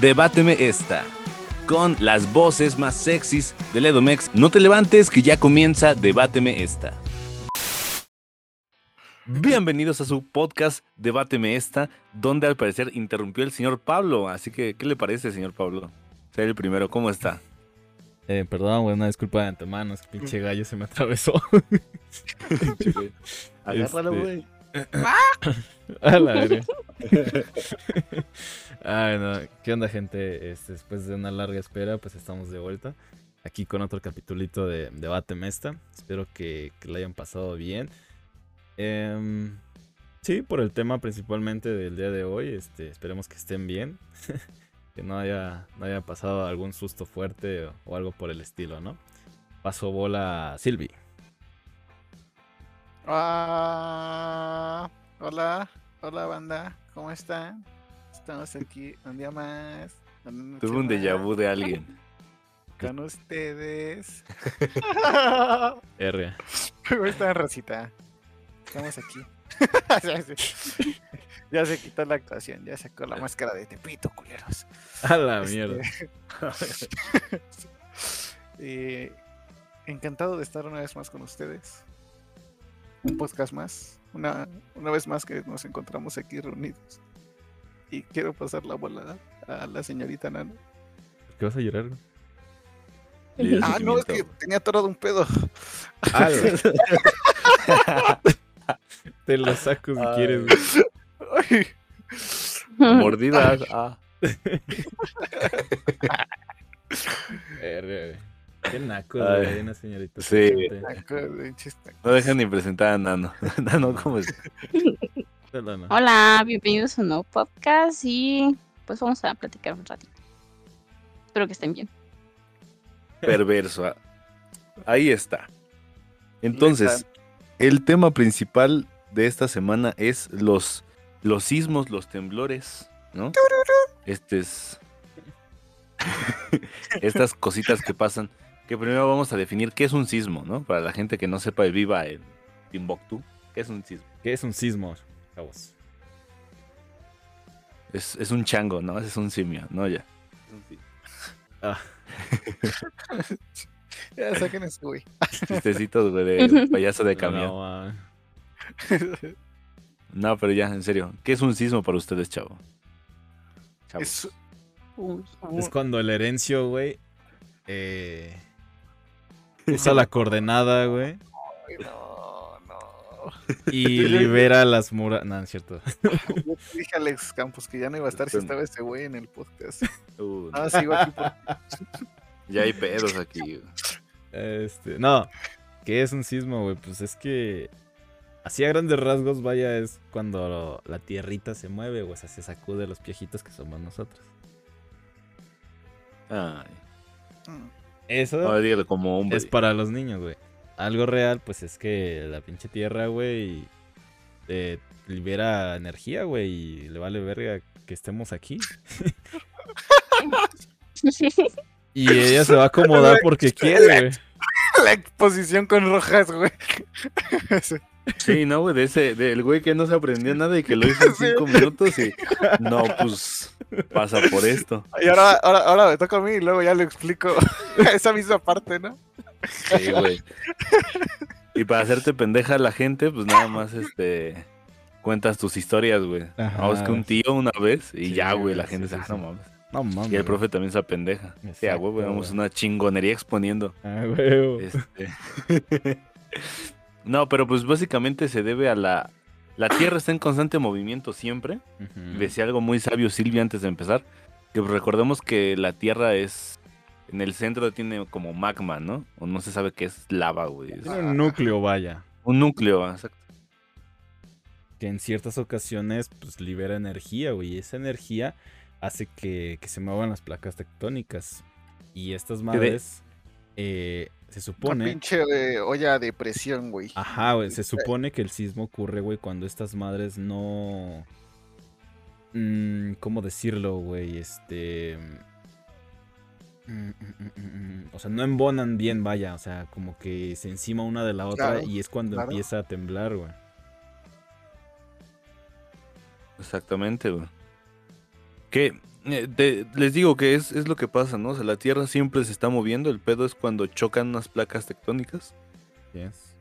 Debáteme esta. Con las voces más sexys del Edomex. No te levantes que ya comienza Debáteme esta. Bienvenidos a su podcast Debáteme esta, donde al parecer interrumpió el señor Pablo. Así que, ¿qué le parece, señor Pablo? Ser el primero, ¿cómo está? Eh, perdón, güey, una disculpa de antemano, es que pinche gallo se me atravesó. Agárralo, Este, güey. A la verga. Ay, no. ¿Qué onda, gente? Este, después de una larga espera, pues estamos de vuelta. Aquí con otro capitulito de Debate Mesta. Espero que, que hayan pasado bien. Em, sí, por el tema principalmente del día de hoy. Este, esperemos que estén bien. que no haya, no haya pasado algún susto fuerte o, o algo por el estilo, ¿no? Paso bola a Silvi. Ah, hola, hola banda, ¿cómo están? Estamos aquí un día más. Tuve un déjà vu de alguien. Con ustedes. R. ¿Cómo están, Rosita? Estamos aquí. ya, se, ya se quitó la actuación, ya sacó la máscara de Tepito, culeros. A la Este, mierda. eh, encantado de estar una vez más con ustedes. Un podcast más. Una, una vez más que nos encontramos aquí reunidos. Y quiero pasar la bola a la señorita Nana. ¿Por qué vas a llorar? Ah, no, es que tenía atorado un pedo. Te lo saco si Ay. quieres. Ay, Mordidas. Ah. Qué naco, güey, una señorita. Sí. No dejan ni presentar a Nano. Nano, ¿cómo es? Hola, bienvenidos a un nuevo podcast y pues vamos a platicar un ratito. Espero que estén bien. Perverso. ah. Ahí está. Entonces, el tema principal de esta semana es los, los sismos, los temblores, ¿no? Este es. Estas cositas que pasan. Que primero vamos a definir qué es un sismo, ¿no? Para la gente que no sepa y viva en Timbuktu. ¿Qué es un sismo? ¿Qué es un sismo, chavos? Es, es un chango, ¿no? Es un simio, ¿no? Ya. Ah, Ya saquen ese güey. Chistecitos, güey, de payaso de camión. no, ah, No, pero ya, en serio. ¿Qué es un sismo para ustedes, chavo? Chavo. Es es cuando el herencio, güey, eh, usa la coordenada, güey, Ay, no, no. y libera las murallas. No, es cierto. Yo te dije a Alex Campos que ya no iba a estar si estaba ese güey en el podcast. Uh, Ah, sigo aquí por- ya hay pedos aquí. güey. Este, no, ¿qué es un sismo, güey? Pues es que, así a grandes rasgos, vaya, es cuando la tierrita se mueve, güey, o sea, se sacude los piejitos que somos nosotros. Ay. Mm. Eso Ahora dígalo como hombre. es para los niños, güey. Algo real, pues es que la pinche tierra, güey, eh, libera energía, güey, y le vale verga que estemos aquí. Y ella se va a acomodar porque quiere, güey. La exposición con rojas, güey. Sí, no, güey, de ese, del güey que no se aprendió nada y que lo hizo en Sí. cinco minutos y no, pues pasa por esto. Y ahora, ahora, ahora me toca a mí y luego ya le explico esa misma parte, ¿no? Sí, güey. Y para hacerte pendeja a la gente, pues nada más este cuentas tus historias, güey. Ajá. Vamos que un tío una vez y Sí, ya, güey, güey, la sí, gente sí, dice, ah, sí. no mames. No mames. Y el güey. profe también se apendeja. Sí, huevo, vamos güey. una chingonería exponiendo. Ah, güey. Este... no, pero pues básicamente se debe a la... La Tierra está en constante movimiento siempre. Decía algo muy sabio Silvia antes de empezar. Que recordemos que la Tierra es... En el centro tiene como magma, ¿no? O no se sabe qué es lava, güey. Es Tiene un núcleo, vaya. un núcleo, exacto. que en ciertas ocasiones pues libera energía, güey. Y esa energía hace que, que se muevan las placas tectónicas. Y estas madres eh, se Una supone... pinche eh, olla de presión, güey. Ajá, güey. Se supone que el sismo ocurre, güey, cuando estas madres no... mm, ¿Cómo decirlo, güey? Este... mm, mm, O sea, no embonan bien, vaya. O sea, como que se encima una de la otra Claro, y es cuando claro. empieza a temblar, güey. Exactamente, güey. Que te- les digo que es, es lo que pasa, ¿no? O sea, la Tierra siempre se está moviendo. El pedo es cuando chocan unas placas tectónicas. Yes.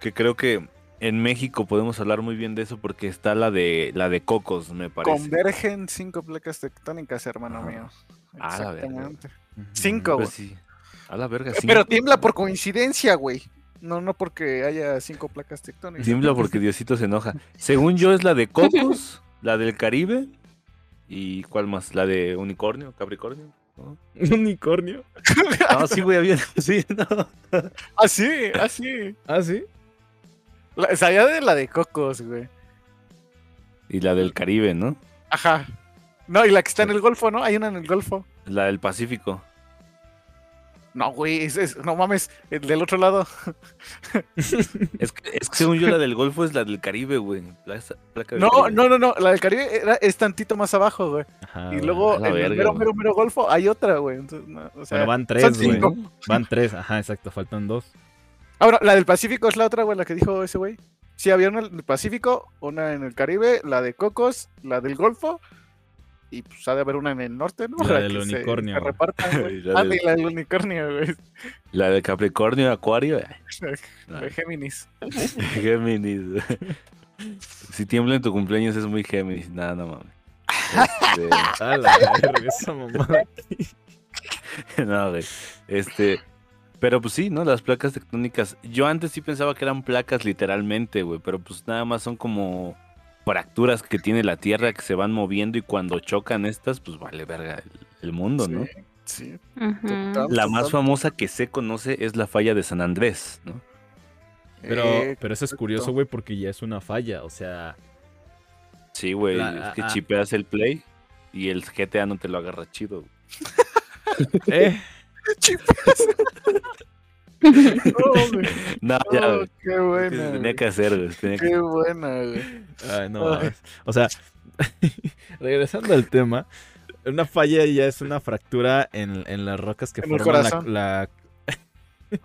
Que creo que en México podemos hablar muy bien de eso porque está la de la de Cocos, me parece. Convergen cinco placas tectónicas, hermano mío. Ah, la verga. Exactamente. Cinco, Pues güey. sí. A la verga, Eh, sí. Pero tiembla por coincidencia, güey. No, no porque haya cinco placas tectónicas. Tiembla porque Diosito se enoja. Según yo es la de Cocos, la del Caribe y ¿cuál más? La de Unicornio, Capricornio. ¿no? Unicornio. No, sí, güey, había. Sí, no. Ah, sí, ah, sí. Ah, sí. La, sabía de la de Cocos, güey. Y la del Caribe, ¿no? Ajá. No, y la que está en el Golfo, ¿no? Hay una en el Golfo. La del Pacífico. No, güey, es, es- no mames, el del otro lado. Es que, es que según yo la del Golfo es la del Caribe, güey. La No, Caribe. no, no, no, la del Caribe era- es tantito más abajo, güey. Ajá, y luego en el verga, mero, güey. mero, mero Golfo hay otra, güey. Entonces, no, o sea, Bueno, van tres, güey. Van tres, ajá, exacto. Faltan dos. Ahora, la del Pacífico es la otra, güey, la que dijo ese güey. Sí, había una en el Pacífico, una en el Caribe, la de Cocos, la del Golfo. Y pues ha de haber una en el norte, ¿no? La del se- unicornio, se la Ah, del- y la del unicornio, güey. La de Capricornio, Acuario. ay, La de Géminis. Géminis. Si tiembla en tu cumpleaños es muy Géminis. Nada, no mames. Este, Ah, la verga, esa mamada. no, güey. Este. Pero pues sí, ¿no? Las placas tectónicas. Yo antes sí pensaba que eran placas literalmente, güey. Pero pues nada más son como fracturas que tiene la Tierra que se van moviendo y cuando chocan estas, pues vale verga el, el mundo, ¿no? Sí. Total. La más famosa que se conoce es la falla de San Andrés, ¿no? Pero, Eh, pero eso es curioso, güey, porque ya es una falla. O sea, Sí, güey. Es que ah. chipeas el play y el GTA no te lo agarra chido. eh, oh, güey. No, ya, Oh, qué que buena. tenía güey. que hacer, güey. tenía que- Qué buena, güey. ay, no Ay. mames. O sea, regresando al tema, una falla ya es una fractura en, en las rocas que En el forman la, la-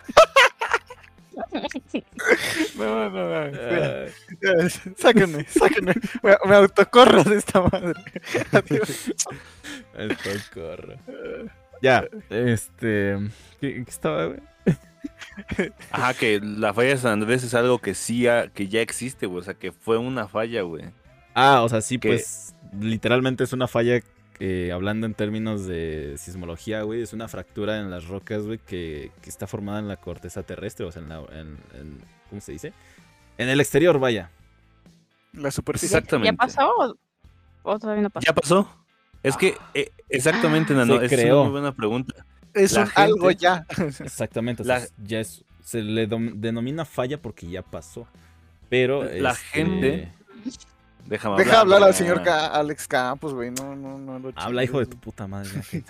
No, no, no. espera. Ya, Sáquenme, sáquenme. Me, me autocorro de esta madre. Adiós. el socorro. Ya, este. ¿Qué, qué estaba, güey? Ajá, que la falla de San Andrés es algo que sí, ha- que ya existe, güey. O sea, que fue una falla, güey. Ah, o sea, sí, Que- pues literalmente es una falla, eh, hablando en términos de sismología, güey, es una fractura en las rocas, güey, que, que está formada en la corteza terrestre, o sea, en la... en- en- ¿Cómo se dice? En el exterior, vaya. La superficie. Exactamente. ¿Ya pasó o, o todavía no pasó? ¿Ya pasó? Es que, eh, exactamente, Nano, es creó. una muy buena pregunta. Es algo ya. Exactamente, ya es... Se le denomina falla porque ya pasó. Pero... La este, gente- Déjame Deja hablar al señor Ca- Alex Campos, güey. No, no, no. lo Habla, hijo de tu puta madre.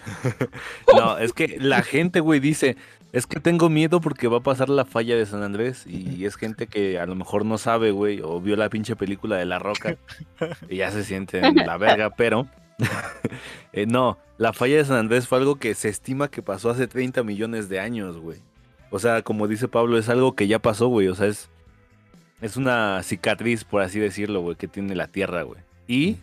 No, es que la gente, güey, dice, es que tengo miedo porque va a pasar la falla de San Andrés y es gente que a lo mejor no sabe, güey, o vio la pinche película de La Roca y ya se siente en la verga, pero eh, no, la falla de San Andrés fue algo que se estima que pasó hace 30 millones de años, güey. O sea, como dice Pablo, es algo que ya pasó, güey, o sea, es, es una cicatriz, por así decirlo, güey, que tiene la Tierra, güey. Y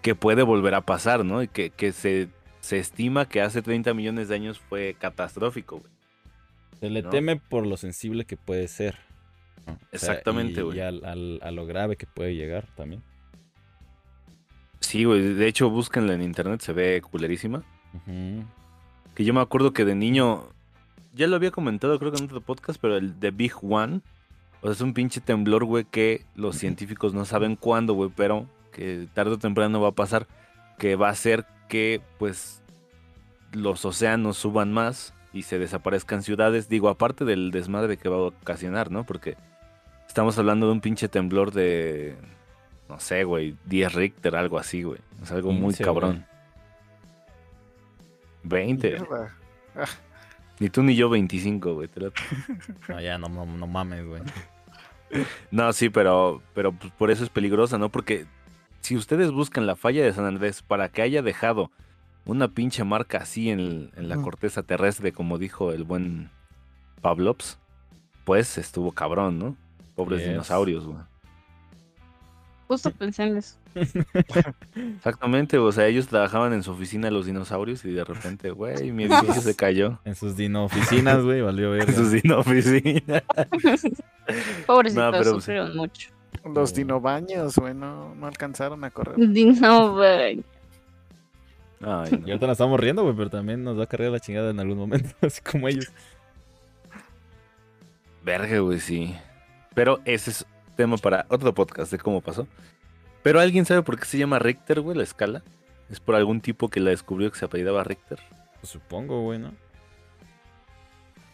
que puede volver a pasar, ¿no? Y que, que se, se estima que hace 30 millones de años fue catastrófico, güey. Se le ¿no? teme por lo sensible que puede ser. ¿no? O sea, Exactamente, y- güey. Y a lo grave que puede llegar también. Sí, güey. De hecho, búsquenla en internet, se ve culerísima. Que yo me acuerdo que de niño, ya lo había comentado creo que en otro podcast, pero el The Big One, o sea, es un pinche temblor, güey, que los científicos no saben cuándo, güey, pero que tarde o temprano va a pasar, que va a hacer que, pues, los océanos suban más y se desaparezcan ciudades. Digo, aparte del desmadre que va a ocasionar, ¿no? Porque estamos hablando de un pinche temblor de, no sé, güey, 10 Richter, algo así, güey. Es algo muy 15, cabrón. 20. Mierda. Ni tú ni yo 25, güey. te No, ya, no, no, no mames, güey. No, sí, pero, pero pues, por eso es peligrosa, ¿no? Porque si ustedes buscan la falla de San Andrés para que haya dejado una pinche marca así en, en la Ujú. corteza terrestre, como dijo el buen Pavlops, pues estuvo cabrón, ¿no? Pobres Yes. dinosaurios, güey. Justo pensé en eso. Exactamente, o sea, ellos trabajaban en su oficina los dinosaurios y de repente, güey, mi edificio se cayó. En sus dino oficinas, güey, valió En ver. su dino oficina. Pobrecitos, No, pero sufrieron mucho. Los dinobaños, güey, no, no alcanzaron a correr. Dino, güey. Ay, Y no. ahorita nos estamos riendo, güey, pero también nos va a cargar la chingada en algún momento, así como ellos. Verga, güey, sí. Pero ese es tema para otro podcast de cómo pasó. Pero ¿alguien sabe por qué se llama Richter, güey, la escala? ¿Es por algún tipo que la descubrió que se apellidaba Richter? Pues supongo, güey, ¿no?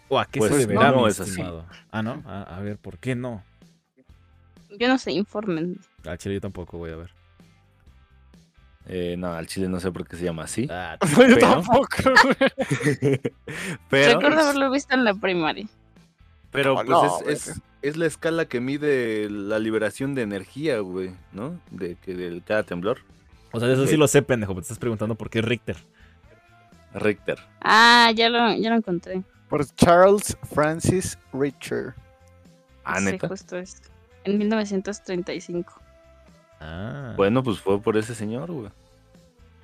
¿O a qué Pues se deberá, no, mi es así. Ah, ¿no? A, a ver, ¿por qué no? Yo no sé, informen. Al chile yo tampoco, voy a ver. Eh, no, al chile no sé por qué se llama así. Ah, Yo pero- tampoco, güey. pero Recuerdo haberlo visto en la primaria. pero pues no, es, es, es la escala que mide la liberación de energía, güey, ¿no? De que de cada temblor. O sea, eso sí lo sé, pendejo, pero te estás preguntando por qué Richter. Richter. Ah, ya lo, ya lo encontré. Por Charles Francis Richter. Ah, Sí, neta. justo esto. En 1935. Ah. Bueno, pues fue por ese señor, güey.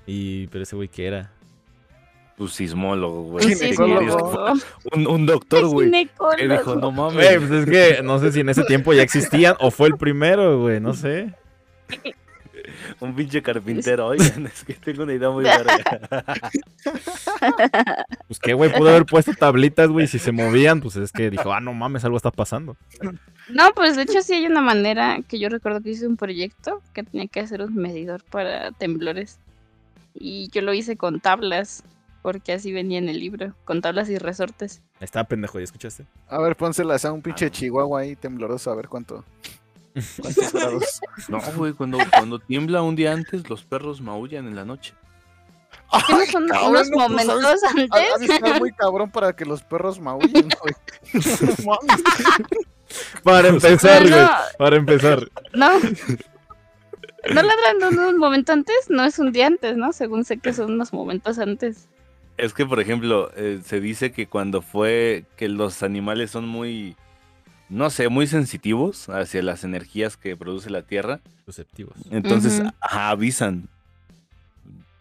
Y, pero ese güey, ¿qué era? Pues sismólogo, güey. Un. Un, doctor, güey. Que dijo, no mames. Pues es que no sé si en ese tiempo ya existían o fue el primero, güey, no sé. Un pinche carpintero, oigan, es que tengo una idea muy verga. Pues qué, güey, pudo haber puesto tablitas, güey, si se movían, pues es que dijo, ah, no mames, algo está pasando. No, pues de hecho sí hay una manera que yo recuerdo que hice un proyecto que tenía que hacer un medidor para temblores. Y yo lo hice con tablas, porque así venía en el libro, con tablas y resortes. Está, pendejo, ¿ya escuchaste? A ver, pónselas a un pinche chihuahua ahí tembloroso, a ver cuánto. ¿Cuántos grados? No, güey, cuando, cuando tiembla un día antes, los perros maullan en la noche. ¿Qué no son cabrón, unos no, pues, momentos Ha- ha de antes? estar muy cabrón para que los perros maullen, güey. Para empezar, No, güey, no, para empezar. no. ¿No ladran un momento antes? No es un día antes, ¿no? Según sé que son unos momentos antes. Es que, por ejemplo, eh, se dice que cuando fue que los animales son muy, no sé, muy sensitivos hacia las energías que produce la Tierra, Susceptivos. entonces ajá, avisan.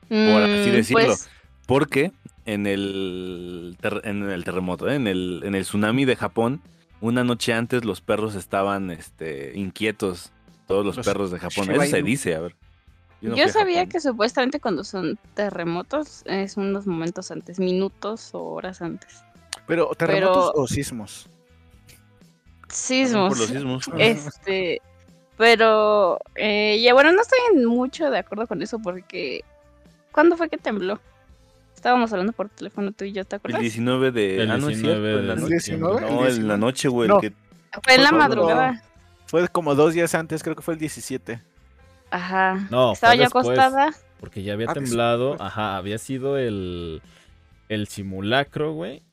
Por así Mm, decirlo. pues, Porque en el, en el terremoto, ¿eh? en, el, en el tsunami de Japón, una noche antes los perros estaban este, inquietos. Todos los, Los perros de Japón. Eso se dice, a ver. No Yo sabía que supuestamente cuando son terremotos es unos momentos antes, minutos o horas antes. Pero, ¿terremotos Pero- o sismos? Sismos. Por los sismos. Este, pero eh, ya bueno, no estoy mucho de acuerdo con eso porque ¿cuándo fue que tembló? Estábamos hablando por teléfono tú y yo, ¿te El acuerdas? 19 de... El ah, no es 19 cierto, en la de noche. No, ¿El en la 19? noche, güey. No. el que- Fue en la madrugada. Fue como dos días antes, creo que fue el 17. Ajá. No, Estaba yo después. acostada. Porque ya había Ah, temblado, después. ajá, había sido el, el simulacro, güey.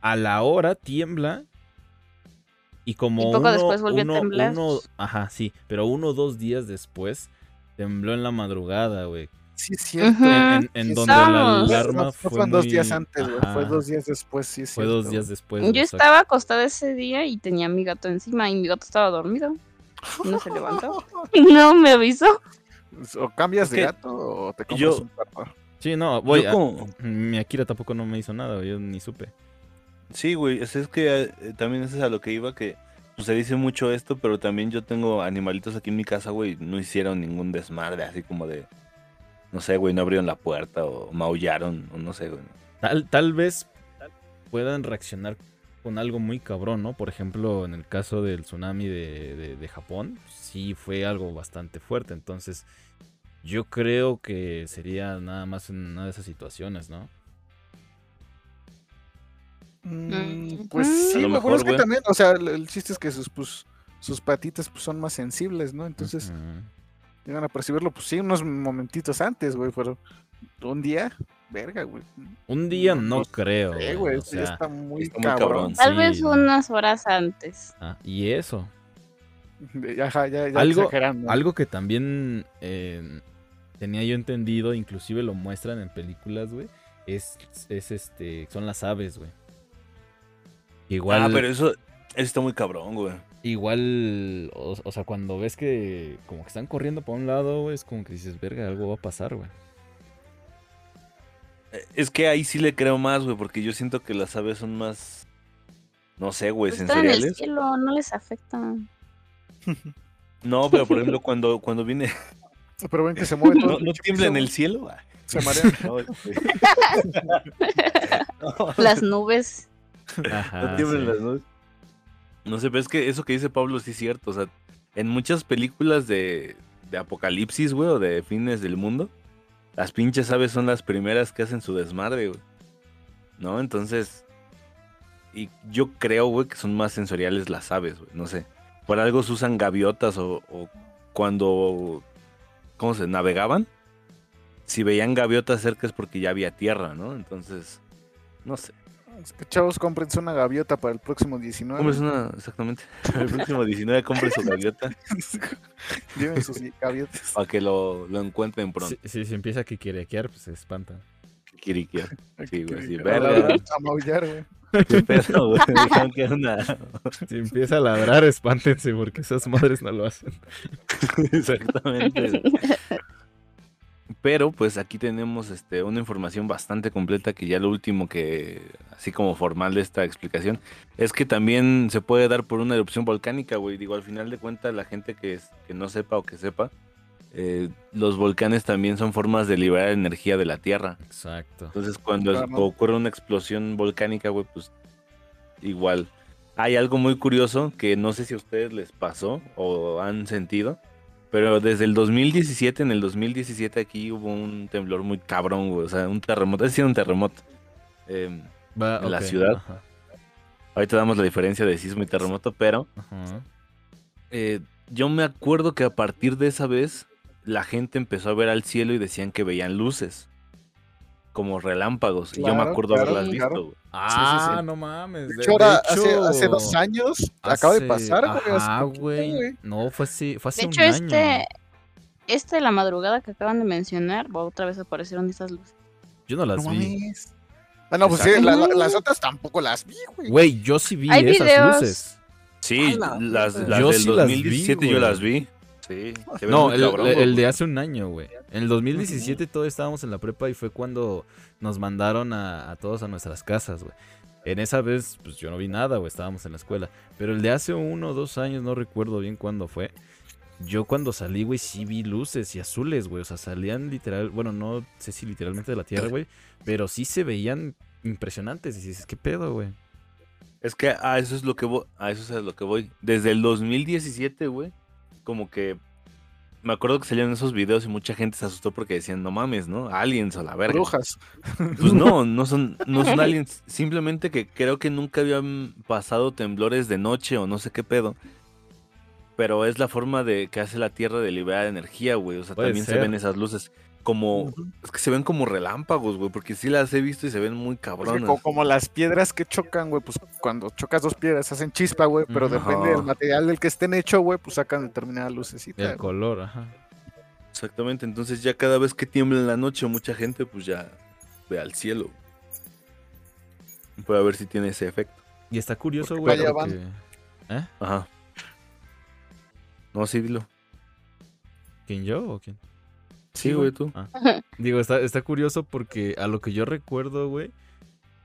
A la hora tiembla. Y como Y poco uno, después volvió a temblar. uno- ajá, sí, pero uno o dos días después tembló en la madrugada, güey. Sí, es cierto. En, en- en Sí, donde la estábamos. alarma No, fue fueron dos muy- días antes, güey. Fue dos días después, sí, es Fue cierto. dos días después. Yo exacto. estaba acostada ese día y tenía a mi gato encima y mi gato estaba dormido. No se levantó. No me avisó. O cambias de gato o te compras yo- un perro. Sí, no, voy Yo a- como- Mi Akira tampoco no me hizo nada, yo ni supe. Sí, güey, es, es que eh, también eso es a lo que iba, que pues, se dice mucho esto, pero también yo tengo animalitos aquí en mi casa, güey, no hicieron ningún desmadre, así como de, no sé, güey, no abrieron la puerta o maullaron, o no sé, güey. Tal, tal vez puedan reaccionar con algo muy cabrón, ¿no? Por ejemplo, en el caso del tsunami de, de- de Japón, sí fue algo bastante fuerte. Entonces, yo creo que sería nada más en una de esas situaciones, ¿no? Mm, Mm. pues A sí, lo mejor, es que también, o sea, el, el chiste es que sus, pues, sus patitas pues, son más sensibles, ¿no? Entonces llegan a percibirlo, pues sí, unos momentitos antes, güey, pero un día, verga, güey. Un día no, no creo. Sí, güey, o sea, está muy está muy cabrón. cabrón. Tal Sí, vez no. unas horas antes. ah, y eso. Ajá, ya, ya Algo- exagerando. Algo que también eh, tenía yo entendido, inclusive lo muestran en películas, güey, es, es este, son las aves, güey. Igual. Ah, pero eso Eso está muy cabrón, güey. Igual, o, o sea, cuando ves que como que están corriendo para un lado, güey, es como que dices, verga, algo va a pasar, güey. Es que ahí sí le creo más, güey, porque yo siento que las aves son más. No sé, güey, Pues están en el sensoriales. cielo, no les afecta. No, pero por ejemplo, cuando, cuando viene. Pero ven que se mueve todo. ¿No, no tiembla en el cielo? Ah, Se marean. No, este. No, Las nubes. Ajá. no tiemblan sí. las nubes. No sé, pero es que eso que dice Pablo sí es cierto. O sea, en muchas películas de, de apocalipsis, güey, o de fines del mundo, las pinches aves son las primeras que hacen su desmadre. ¿No? Entonces. Y yo creo, güey, que son más sensoriales las aves. No sé. Por algo se usan gaviotas o, o cuando. ¿Cómo se? Navegaban. Si veían gaviotas cerca es porque ya había tierra, ¿no? Entonces. No sé. Es que, chavos, cómprense una gaviota para el próximo 19. Compres una, exactamente. El próximo 19 compre su gaviota Lleven sus gaviotas. para que lo, lo encuentren pronto. Si, si se empieza a quiquerequear, pues se espanta. Kirikia. Sí, güey, sí, verga. A maullar, güey. Qué pedo, güey. Dijeron que era una. Si empieza a ladrar, espántense porque esas madres no lo hacen. Exactamente. Pero pues aquí tenemos este, una información bastante completa que ya lo último que, así como formal de esta explicación, es que también se puede dar por una erupción volcánica, güey. Digo, al final de cuentas, la gente que, es- que no sepa o que sepa, eh, los volcanes también son formas de liberar energía de la Tierra. Exacto. Entonces, cuando es- ocurre una explosión volcánica, güey, pues igual. Hay algo muy curioso que no sé si a ustedes les pasó o han sentido, pero desde el 2017, en el 2017 aquí hubo un temblor muy cabrón, güey, o sea, un terremoto, es decir, un terremoto. Em, en la ciudad. Ajá. ahorita damos la diferencia de sismo y terremoto, pero ajá. eh, yo me acuerdo que a partir de esa vez la gente empezó a ver al cielo y decían que veían luces. Como relámpagos. y yo me acuerdo claro, haberlas claro. visto, güey. Ah, sí. no mames. De de- hecho, ahora, de hace, hecho, hace dos años, acaba de hace- pasar, hace Ajá, güey. No, fue así, fue hace De un hecho, año. este, este de la madrugada que acaban de mencionar, otra vez aparecieron esas luces. Yo no las No vi. mames. Ah, no, pues sí, Exacto. la- la- las otras tampoco las vi, güey. Güey, yo sí vi Hay esas videos. luces. Sí, A la las, las Yo del sí las vi, 2017 yo las vi. Sí. se ven No, el, cabrón, el- güey. el de hace un año, güey. En el 2017 todos estábamos en la prepa y fue cuando nos mandaron a, a todos a nuestras casas, güey. En esa vez, pues yo no vi nada, güey, estábamos en la escuela. Pero el de hace uno o dos años, no recuerdo bien cuándo fue. Yo cuando salí, güey, sí vi luces y azules, güey. O sea, salían literal, bueno, no sé si literalmente de la tierra, güey. Pero sí se veían impresionantes. Y dices, ¿qué pedo, güey? Es que a eso es lo que voy, a eso es a lo que voy. Desde el 2017, güey, como que me acuerdo que salían esos videos y mucha gente se asustó porque decían, no mames, ¿no? Aliens a la verga. Brujas. Pues no, no son, no son aliens. Simplemente que creo que nunca habían pasado temblores de noche o no sé qué pedo. Pero es la forma de que hace la Tierra de liberar energía, güey. O sea, Puede también se ven esas luces. Como, es que se ven como relámpagos, güey, porque sí las he visto y se ven muy cabronas. co- como las piedras que chocan, güey, pues cuando chocas dos piedras hacen chispa, güey, pero depende del material del que estén hecho, güey, pues sacan determinada lucecita. El color, ajá. Exactamente, entonces ya cada vez que tiembla en la noche, mucha gente pues ya ve al cielo. Puede ver si tiene ese efecto. Y está curioso, güey. porque- ¿Eh? Ajá. No, sí, dilo. ¿Quién yo o quién? Sí, güey, tú. Digo, está, está curioso porque a lo que yo recuerdo, güey.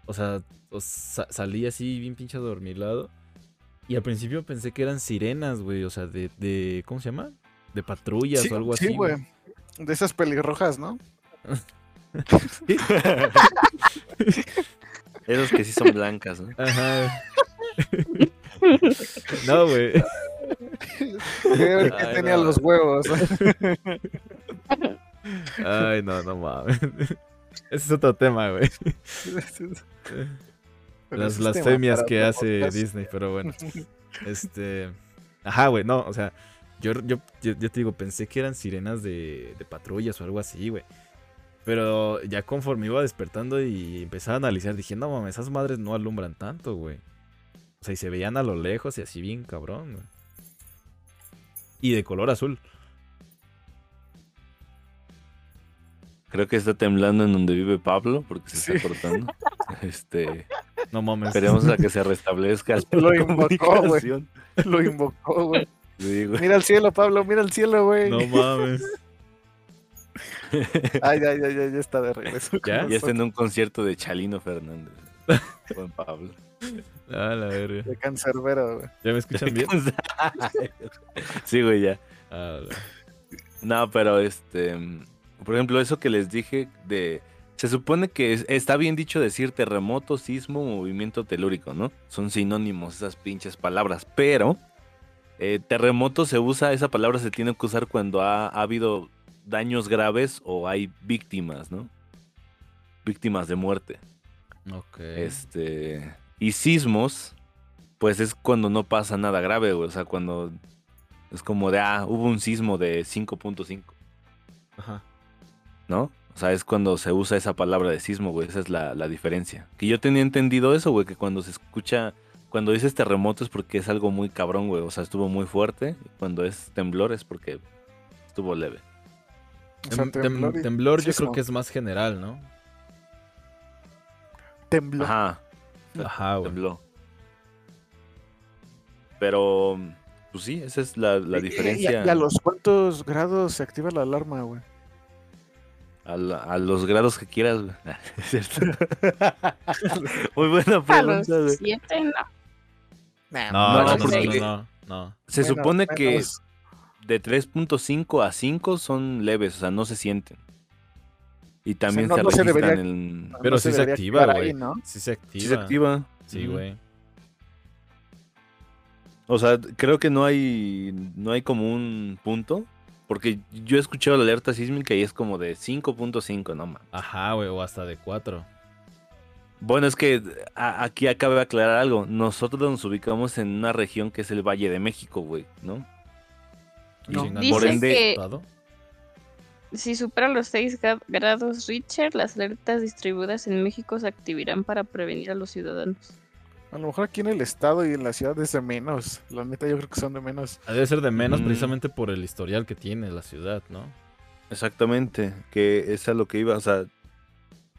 O sea, o sa- salí así bien pinche adormilado. Y al principio pensé que eran sirenas, güey. O sea, de, de. ¿Cómo se llama? De patrullas Sí, o algo sí, así. güey. De esas pelirrojas, ¿no? Esos que sí son blancas, ¿no? Ajá. no, güey. Que tenía no. los huevos. Ay, no, no mames. Ese es otro tema, güey. Pero Las blasfemias que hace podcast. Disney, pero bueno. Este. Ajá, güey, no, o sea, yo, yo, yo, yo te digo, pensé que eran sirenas de, de patrullas o algo así, güey. Pero ya conforme iba despertando y empezaba a analizar, dije, no mames, esas madres no alumbran tanto, güey. O sea, y se veían a lo lejos y así bien cabrón, güey. Y de color azul. Creo que está temblando en donde vive Pablo, porque se Sí. está cortando. Este. No mames. Esperemos a que se restablezca Lo invocó, güey. Lo invocó, güey. Sí. Mira al cielo, Pablo, mira al cielo, güey. No mames. Ay, ay, ay, ay, ya está de regreso. con ¿Ya? Ya está en un concierto de Chalino Fernández. Juan Pablo. Ah, la verga. De cancerbero, güey. ¿Ya me escuchan bien? sí, güey, ya. Ah, No, pero este, por ejemplo, eso que les dije de, se supone que es- está bien dicho decir terremoto, sismo, movimiento telúrico, ¿no? Son sinónimos esas pinches palabras, pero eh, terremoto se usa, esa palabra se tiene que usar cuando ha, ha habido daños graves o hay víctimas, ¿no? Víctimas de muerte. Ok. Este, y sismos, pues es cuando no pasa nada grave, güey, o sea, cuando es como de, ah, hubo un sismo de 5.5. Ajá. ¿No? O sea, es cuando se usa esa palabra de sismo, güey. Esa es la, la diferencia. Que yo tenía entendido eso, güey, que cuando se escucha, cuando dices terremoto es porque es algo muy cabrón, güey. O sea, estuvo muy fuerte. Y cuando es temblor es porque estuvo leve. O sea, Tem- tem- temblor, yo creo que es más general, ¿no? Tembló. Ajá, Ajá, güey. tembló. Pero, pues sí, esa es la, la Y- y- diferencia. ¿Y, a los cuántos grados se activa la alarma, güey? A, la- a los grados que quieras, güey. Es cierto. muy buena A los pregunta, siete, no. No, No, no, no, porque- no, no. Se Bueno, supone que menos- de 3.5 a 5 son leves, o sea, no se sienten. Y también no- se no se registran debería- en... Pero no sí se debería activa, güey. Sí se activa. Sí se activa. Sí, güey. O sea, creo que no hay no hay como un punto, porque yo he escuchado la alerta sísmica y es como de 5.5, no más. Ajá, güey, o hasta de cuatro. Bueno, es que a- aquí acaba de aclarar algo. Nosotros nos ubicamos en una región que es el Valle de México, güey, ¿no? Y No. Por ende- que si supera los 6 gra- grados Richter, las alertas distribuidas en México se activarán para prevenir a los ciudadanos. A lo mejor aquí en el estado y en la ciudad es de menos. La neta, yo creo que son de menos. Debe ser de menos Mm. precisamente por el historial que tiene la ciudad, ¿no? Exactamente, que es a lo que iba, o sea,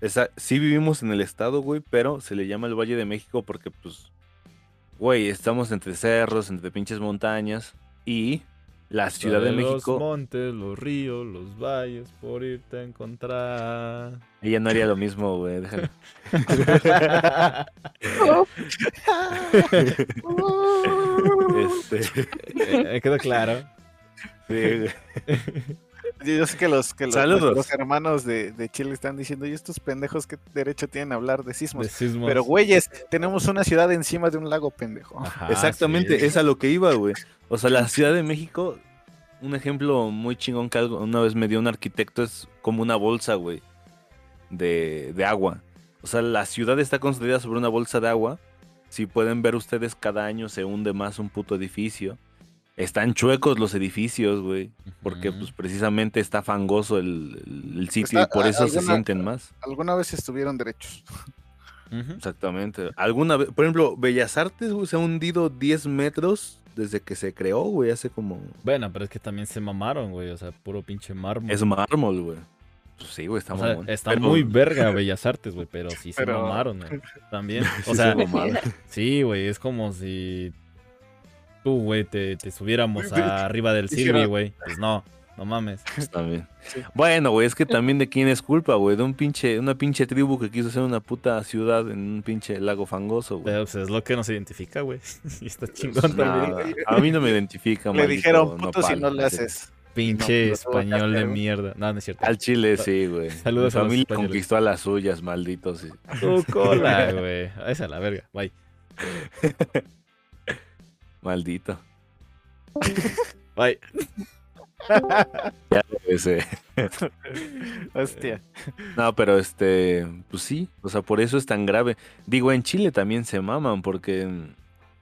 esa, sí vivimos en el estado, güey, pero se le llama el Valle de México porque, pues, güey, estamos entre cerros, entre pinches montañas y la Ciudad de Sobre Los México, montes, los ríos, los valles, por irte a encontrar. Ella no haría lo mismo, güey, déjalo. Este, Eh, eh, quedó claro. sí. Yo, yo sé que los, que los, Saludos. los hermanos de, de Chile están diciendo, ¿y estos pendejos qué derecho tienen a hablar de sismos? De sismos. Pero, güeyes, tenemos una ciudad encima de un lago, pendejo. Ajá, Exactamente, sí. es a lo que iba, güey. O sea, la Ciudad de México, un ejemplo muy chingón que algo- una vez me dio un arquitecto es como una bolsa, güey, de, de agua. O sea, la ciudad está construida sobre una bolsa de agua. Si pueden ver ustedes, cada año se hunde más un puto edificio. Están chuecos los edificios, güey. Porque pues precisamente está fangoso el, sitio Está- y por eso se sienten más. Alguna vez estuvieron derechos. Exactamente. Alguna vez, por ejemplo, Bellas Artes, güey, se ha hundido 10 metros desde que se creó, güey, hace como... Bueno, pero es que también se mamaron, güey. O sea, puro pinche mármol. Es mármol, güey. Pues sí, güey, está O sea, mamón. está Pero- muy verga Bellas Artes, güey, pero sí se Pero- mamaron, güey. También. O se sea, mamaron. sí, güey, es como si tú, güey, te, te subiéramos a- arriba del Silvi, güey. Pues no, no mames. Está bien. Sí. Bueno, güey, es que también de quién es culpa, güey. De un pinche, una pinche tribu que quiso hacer una puta ciudad en un pinche lago fangoso, güey. Pues, es lo que nos identifica, güey. y está chingón también. Nada, a mí no me identifica, Le maldito dijeron, puto, si no le haces. Pinche No, que español de mierda. No, no es cierto. Al chile, sí, güey. Saludos Mi a familia conquistó a las suyas, malditos. sí. Tu cola, güey. Esa es la verga. Bye. Maldito. Bye. Ese. Hostia. No, pero este, pues sí, o sea, por eso es tan grave. Digo, en Chile también se maman, porque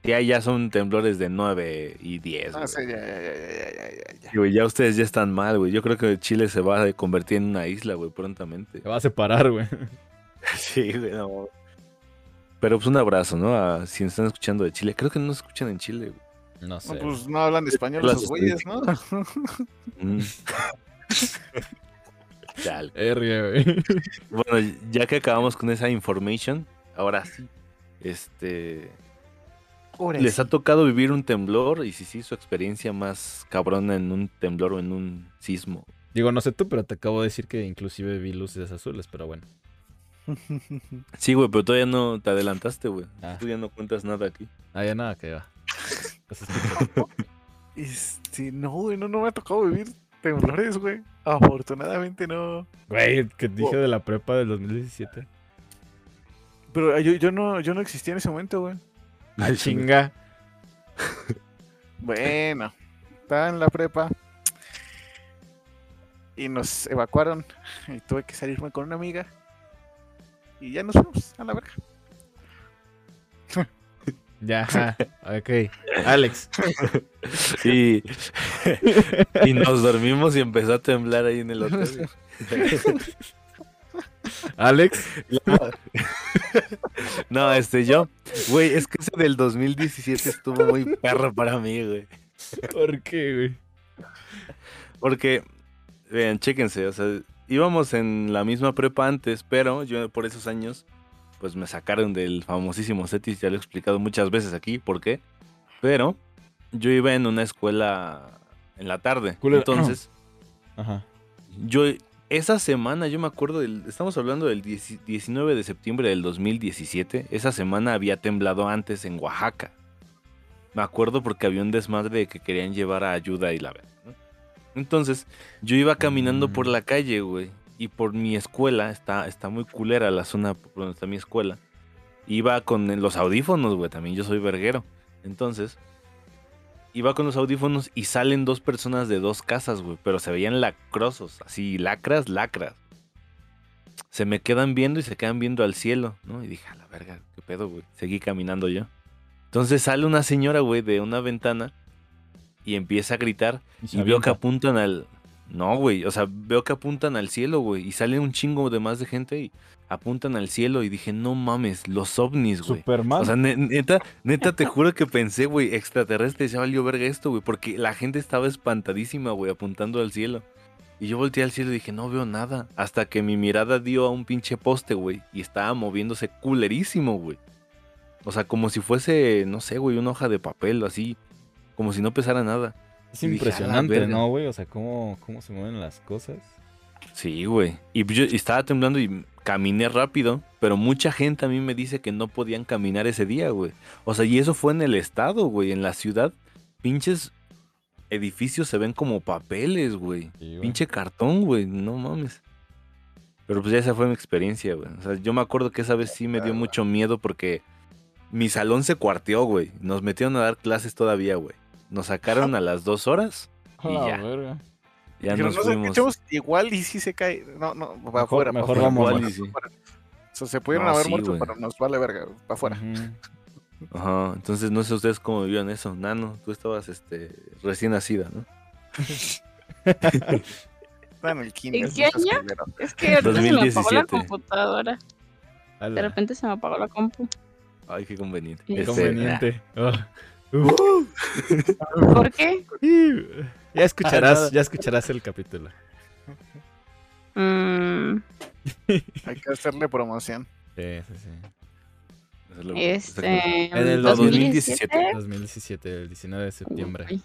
ya, ya son temblores de 9 y 10. No güey. sé, ya, ya, ya, ya, ya, ya, ya. Güey, ya ustedes ya están mal, güey. Yo creo que Chile se va a convertir en una isla, güey, prontamente. Se va a separar, güey. Sí, güey, no. Pero pues un abrazo, ¿no? A si nos están escuchando de Chile. Creo que no nos escuchan en Chile, güey. No sé. No, pues no hablan español Las esos güeyes, ¿no? Mm. Chale. R, güey. Bueno, ya que acabamos con esa information, ahora sí, este, Les ha tocado vivir un temblor y si sí, su experiencia más cabrona en un temblor o en un sismo. Digo, no sé tú, pero te acabo de decir que inclusive vi luces azules, pero bueno. Sí, güey, pero todavía no te adelantaste, güey. Ah. Tú ya no cuentas nada aquí. Ah, ya nada, que va. Este, no, güey, no, no me ha tocado vivir temblores, güey. Afortunadamente no. Güey, que dije de la prepa del 2017. Pero yo, yo no, yo no existía en ese momento, güey. Ah, chinga. Bueno, estaba en la prepa. Y nos evacuaron. Y tuve que salirme con una amiga. Y ya nos fuimos a la verga. Ya, ok. Alex. Y, y nos dormimos y empezó a temblar ahí en el hotel. Alex. No, este, yo, güey, es que ese del 2017 estuvo muy perro para mí, güey. ¿Por qué, güey? Porque, vean, chéquense, o sea, íbamos en la misma prepa antes, pero yo por esos años, pues me sacaron del famosísimo CETIS, ya lo he explicado muchas veces aquí, ¿por qué? Pero yo iba en una escuela en la tarde, entonces, Ajá. yo, esa semana, yo me acuerdo, del, estamos hablando del 10 19 de septiembre del 2017, esa semana había temblado antes en Oaxaca. Me acuerdo porque había un desmadre de que querían llevar a ayuda y la verdad. ¿no? Entonces, yo iba caminando por Mm. la calle, güey. Y por mi escuela, está, está muy culera la zona por donde está mi escuela. Iba con los audífonos, güey. También yo soy verguero. Entonces, iba con los audífonos y salen dos personas de dos casas, güey. Pero se veían lacrosos, así, lacras, lacras. Se me quedan viendo y se quedan viendo al cielo, ¿no? Y dije, a la verga, qué pedo, güey. Seguí caminando yo. Entonces sale una señora, güey, de una ventana y empieza a gritar se y veo que apuntan al... No, güey, o sea, veo que apuntan al cielo, güey. Y sale un chingo de más de gente y apuntan al cielo y dije, no mames, los ovnis, güey. Superman. O sea, ne- neta, neta, te juro que pensé, güey, extraterrestre, ya valió verga esto, güey, porque la gente estaba espantadísima, güey, apuntando al cielo. Y yo volteé al cielo y dije, no veo nada. Hasta que mi mirada dio a un pinche poste, güey, y estaba moviéndose culerísimo, güey. O sea, como si fuese, no sé, güey, una hoja de papel, así, como si no pesara nada. Es y dije, "A la impresionante, verga". ¿no, güey? O sea, cómo, cómo se mueven las cosas. Sí, güey. Y yo estaba temblando y caminé rápido, pero mucha gente a mí me dice que no podían caminar ese día, güey. O sea, y eso fue en el estado, güey, en la ciudad. Pinches edificios se ven como papeles, güey. Sí, güey. Pinche cartón, güey, no mames. Pero pues ya esa fue mi experiencia, güey. O sea, yo me acuerdo que esa vez sí me dio mucho miedo porque mi salón se cuarteó, güey. Nos metieron a dar clases todavía, güey. Nos sacaron a las dos horas, A y la ya. verga. ya Dijeron, nos "No, fuimos. igual y si se cae. No, no, para afuera. mejor afuera, vamos, Sí, afuera. O sea, se pudieron No, haber sí, muerto, pero nos vale verga, para afuera. Ajá, entonces no sé ustedes cómo vivieron eso. Nano, tú estabas este, recién nacida, ¿no? El kinder, ¿En qué año? Es que ahorita se me apagó la 2017. computadora. De repente se me apagó la compu. Ay, qué conveniente. Qué Este, conveniente. Ah. ¿Por qué? Ya escucharás, nada. ya escucharás el capítulo. Mm, Hay que hacerle promoción. Sí, sí, sí. este. En el 2017. 2017, el 19 de septiembre. Uy,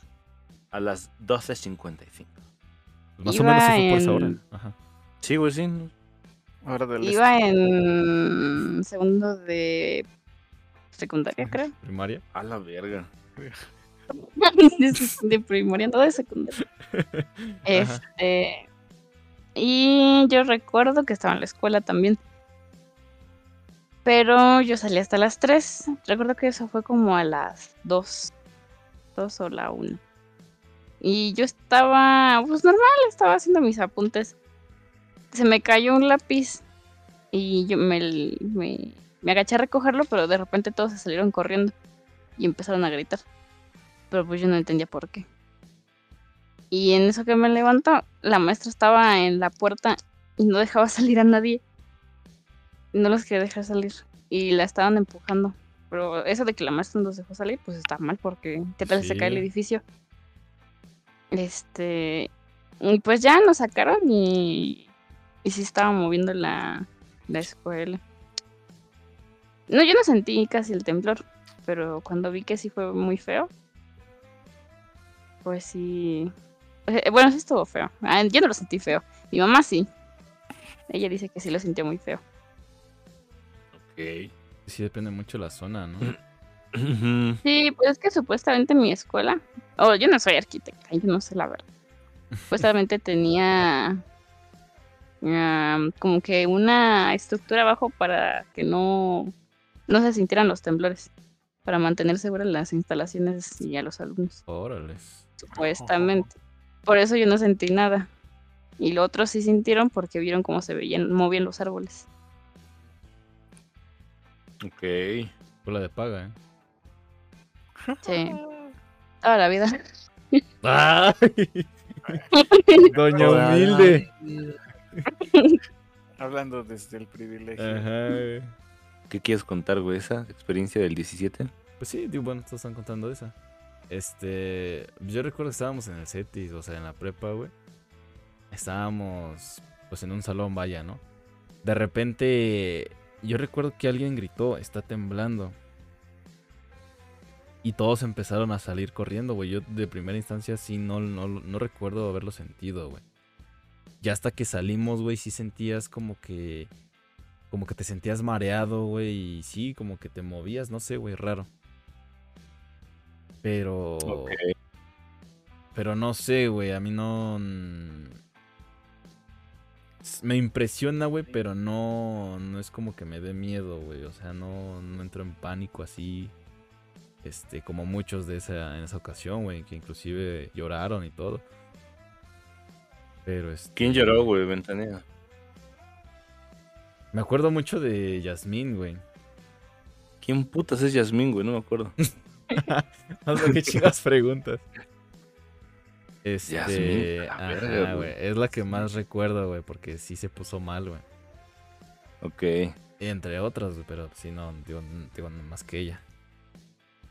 A las 12.55. Pues más o menos sí fue por esa hora. Ajá. Sí, güey, sí. del Iba en segundo de secundaria, creo. Primaria. A la verga. de, primaria, no de secundaria. Este. Y yo recuerdo que estaba en la escuela también. Pero yo salí hasta las 3. Recuerdo que eso fue como a las 2. 2 o la 1. Y yo estaba, pues normal, estaba haciendo mis apuntes. Se me cayó un lápiz. Y yo me, me, me agaché a recogerlo, pero de repente todos se salieron corriendo. Y empezaron a gritar. Pero pues yo no entendía por qué. Y en eso que me levanto, la maestra estaba en la puerta y no dejaba salir a nadie. No los quería dejar salir. Y la estaban empujando. Pero eso de que la maestra no los dejó salir, pues está mal porque ¿qué tal si se cae el Sí. edificio? Este. Y pues ya nos sacaron y. Y sí estaba moviendo la, la escuela. No, yo no sentí casi el temblor, pero cuando vi que sí fue muy feo, pues sí. eh, Bueno, sí estuvo feo. Ah, Yo no lo sentí feo. Mi mamá sí. Ella dice que sí lo sintió muy feo. Ok. Sí, depende mucho de la zona, ¿no? Ujú. Sí, pues es que supuestamente mi escuela, o yo no soy arquitecta, yo no sé la verdad. Supuestamente tenía am, como que una estructura abajo para que no, no se sintieran los temblores, para mantener seguras las instalaciones y a los alumnos, Órales. supuestamente. Por eso yo no sentí nada. Y los otros sí sintieron porque vieron cómo se veían, movían los árboles. Ok. Escuela de paga, ¿eh? Sí. Toda la vida. ¡Ay! Doña. Humilde. Hablando desde el privilegio. Ajá. ¿Qué quieres contar, güey? ¿Esa experiencia del 17? Pues sí, digo, bueno, todos están contando esa. Este, yo recuerdo que estábamos en el CETIS, o sea, en la prepa, güey. Estábamos, pues, en un salón, vaya, ¿no? De repente, yo recuerdo que alguien gritó, está temblando. Y todos empezaron a salir corriendo, güey. Yo de primera instancia sí no, no, no recuerdo haberlo sentido, güey. Ya hasta que salimos, güey, sí sentías como que... Como que te sentías mareado, güey. Y sí, como que te movías, no sé, güey, raro. Pero... Ok. Pero no sé, güey, a mí no... mm, Me impresiona, güey, pero no, no es como que me dé miedo, güey. O sea, no, no entro en pánico así. Este, como muchos de esa, en esa ocasión, güey, que inclusive lloraron y todo. Pero este... ¿Quién lloró, güey? Ventanea. Me acuerdo mucho de Yasmín, güey. ¿Quién putas es Yasmín, güey? No me acuerdo. No sé qué chingas preguntas. Este, Yasmín, ajá, güey. Es la que más recuerdo, güey, porque sí se puso mal, güey. Ok. Entre otras, güey, pero sí, no, digo, digo más que ella.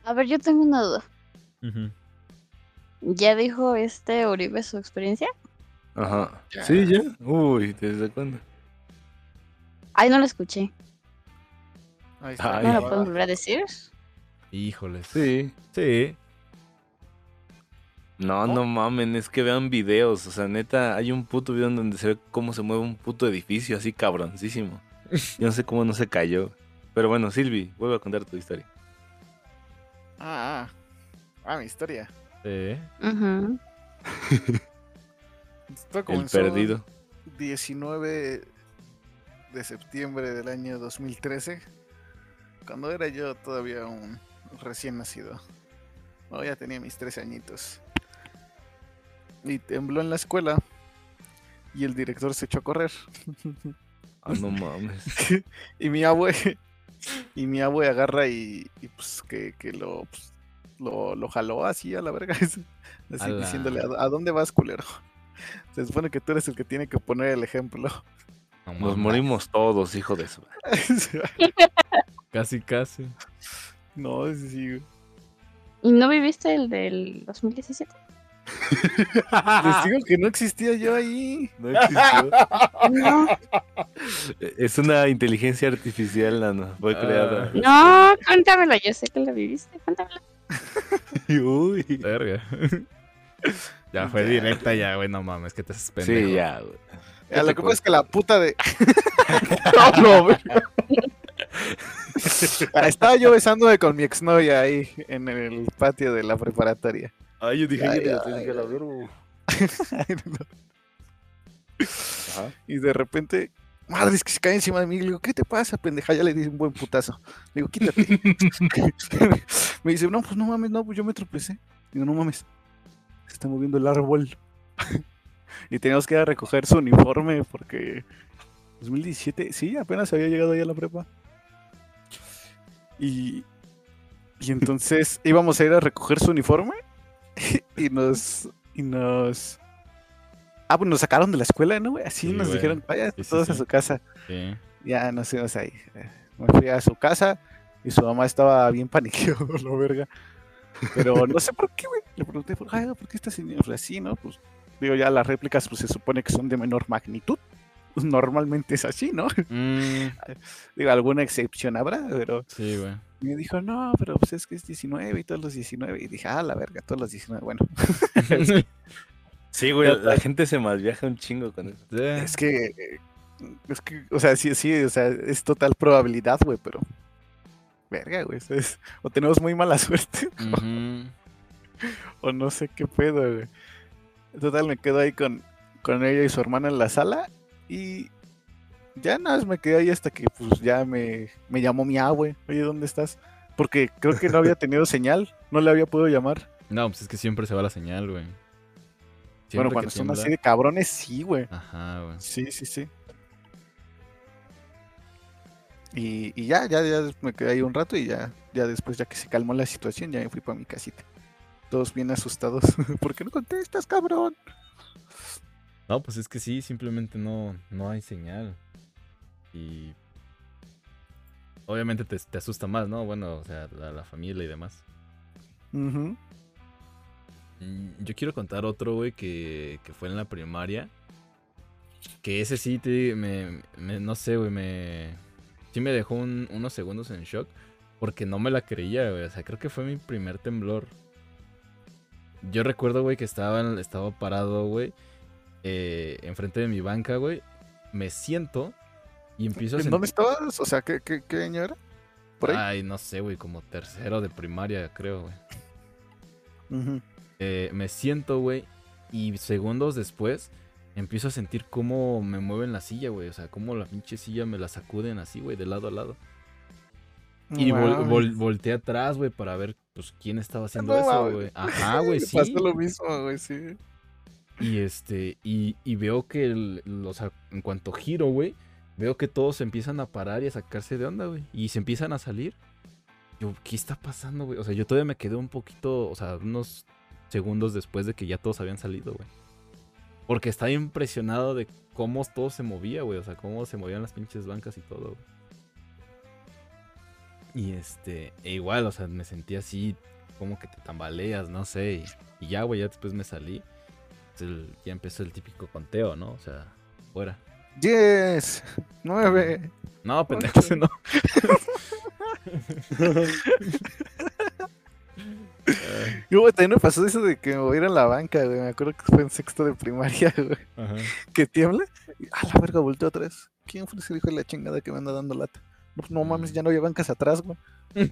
A ver, yo tengo una duda. ¿Ya dijo este Uribe su experiencia? Ajá. Ya. Sí, ya. Uy, ¿desde cuándo? Ay, no lo escuché. Ahí está. Ay. ¿No lo pueden volver a decir? Híjoles. Sí. Sí. No, no mamen, es que vean videos. O sea, neta, hay un puto video en donde se ve cómo se mueve un puto edificio así cabroncísimo. Yo no sé cómo no se cayó. Pero bueno, Silvi, vuelve a contar tu historia. Ah, ah. Ah, mi historia. Sí. Ujú. Esto El perdido. 19 de septiembre del año 2013, cuando era yo todavía un recién nacido. No, ya tenía mis 13 añitos. Y tembló en la escuela y el director se echó a correr. Ah, no mames. Y mi abue, y mi abue agarra y, y pues que, que lo, pues, lo, lo jaló así a la verga. Así A diciéndole, ¿a, a dónde vas, culero? Se supone que tú eres el que tiene que poner el ejemplo. No Nos morimos todos, hijo de su. Casi, casi. no, sí. ¿Y no viviste el del 2017? Les digo que no existía yo ahí. No existió. No, Es una inteligencia artificial, Nano. Fue creada. no, cuéntamelo, yo sé que lo viviste, cuéntamelo. Uy. Verga. ya fue directa ya, güey, no mames, que te pendejo. Sí, ya, güey. Ya, lo que pasa es que la puta de. no, güey. Ah, Estaba yo besándome con mi exnovia ahí en el patio de la preparatoria. Ay, yo dije Ay, que ay, te dije la ay. verbo. Ajá. Y de repente, madre, es que se cae encima de mí. Le digo, ¿qué te pasa, pendeja? Ya le di un buen putazo. Le digo, quítate. me dice, no, pues no mames, no, pues yo me tropecé. Digo, no mames, se está moviendo el árbol. Y teníamos que ir a recoger su uniforme porque 2017, sí, apenas había llegado ahí a la prepa. Y, y entonces íbamos a ir a recoger su uniforme y nos, y nos, ah, pues nos sacaron de la escuela, ¿no? güey? Así Sí, nos güey. dijeron, vaya Sí, sí, todos a su casa. Sí. Ya nos fuimos ahí. eh, Me fui a su casa y su mamá estaba bien paniqueada, la verga. Pero no sé por qué, güey. Le pregunté, "Ay, ¿por qué estás así? Pues así, ¿no? Pues digo, ya las réplicas pues se supone que son de menor magnitud. normalmente es así, ¿no? Mm, Digo, alguna excepción habrá, pero sí, güey. me dijo, no, pero pues es que es 19 y todos los 19. Y dije, ah, la verga, todos los 19. Bueno, Sí, güey, la gente se más viaja un chingo con eso. Es que, es que, o sea, sí, sí, o sea, es total probabilidad, güey, pero, verga, güey, es- o tenemos muy mala suerte, o no sé qué pedo, güey. Total, me quedo ahí con, con ella y su hermana en la sala y ya nada más me quedé ahí hasta que pues ya me, me llamó mi güey. Oye, ¿dónde estás? Porque creo que no había tenido señal, no le había podido llamar. No, pues es que siempre se va la señal, güey. bueno, Siempre cuando son tiembla- así de cabrones, sí, güey. Ajá, güey. Sí, sí, sí. Y, y ya, ya, ya me quedé ahí un rato y ya, ya después, ya que se calmó la situación, ya me fui para mi casita. Todos bien asustados. ¿Por qué no contestas, cabrón? No, pues es que sí, simplemente no, no hay señal. Y. Obviamente te, te asusta más, ¿no? Bueno, o sea, la, la familia y demás. Mm, Yo quiero contar otro, güey, que, que fue en la primaria. Que ese sí, te, me, me- no sé, güey, me... Sí me dejó un- unos segundos en shock. Porque no me la creía, güey. O sea, creo que fue mi primer temblor. Yo recuerdo, güey, que estaba, estaba parado, güey. eh, enfrente de mi banca, güey. Me siento y empiezo a ¿En sentir... dónde estabas? O sea, ¿qué, qué, qué año era? ¿Por ahí? Ay, no sé, güey, como tercero de primaria, creo, güey. Eh, me siento, güey, y segundos después empiezo a sentir cómo me mueven la silla, güey. O sea, cómo la pinche silla me la sacuden así, güey, de lado a lado. Y vol- Mames. vol- volteé atrás, güey, para ver, pues, quién estaba haciendo No eso, güey. Ajá, güey, sí. Pasó lo mismo, güey, sí. Y este, y, y veo que, el, sea, en cuanto giro, güey, veo que todos se empiezan a parar y a sacarse de onda, güey. Y se empiezan a salir. Yo, ¿qué está pasando, güey? O sea, yo todavía me quedé un poquito, o sea, unos segundos después de que ya todos habían salido, güey. Porque estaba impresionado de cómo todo se movía, güey. O sea, cómo se movían las pinches bancas y todo, güey. Y este, e igual, o sea, me sentí así, como que te tambaleas, no sé. Y, y ya, güey, ya después me salí. El- ya empezó el típico conteo, ¿no? O sea, fuera. 10, 9. No, pendejo, ese no. Y güey, también me pasó eso de que me voy a ir a la banca, güey. Me acuerdo que fue en sexto de primaria, güey. Ajá. Que tiembla. Y, a la verga, volteo atrás. ¿Quién fue ese hijo de la chingada que me anda dando lata? No, no mames, ya no había bancas atrás, güey.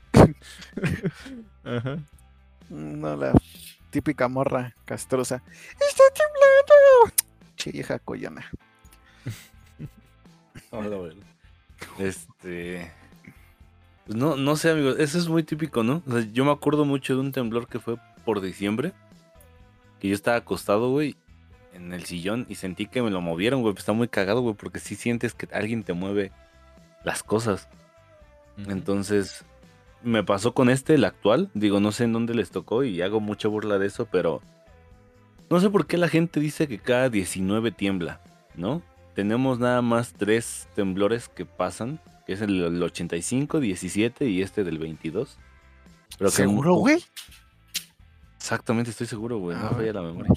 Ajá. No, la típica morra castrosa. ¡Está temblando! Che, vieja collona. A la verga. Este. pues no, no sé, amigos. Eso es muy típico, ¿no? O sea, yo me acuerdo mucho de un temblor que fue por diciembre. Que yo estaba acostado, güey, en el sillón y sentí que me lo movieron, güey. Pues está muy cagado, güey, porque sí sientes que alguien te mueve las cosas. Entonces, me pasó con este, el actual. Digo, no sé en dónde les tocó y hago mucha burla de eso, pero no sé por qué la gente dice que cada 19 tiembla, ¿no? Tenemos nada más tres temblores que pasan, que es el, el 85, 17 y este del 22. Pero que- ¿Seguro, güey? Exactamente, estoy seguro, güey. No falla la memoria.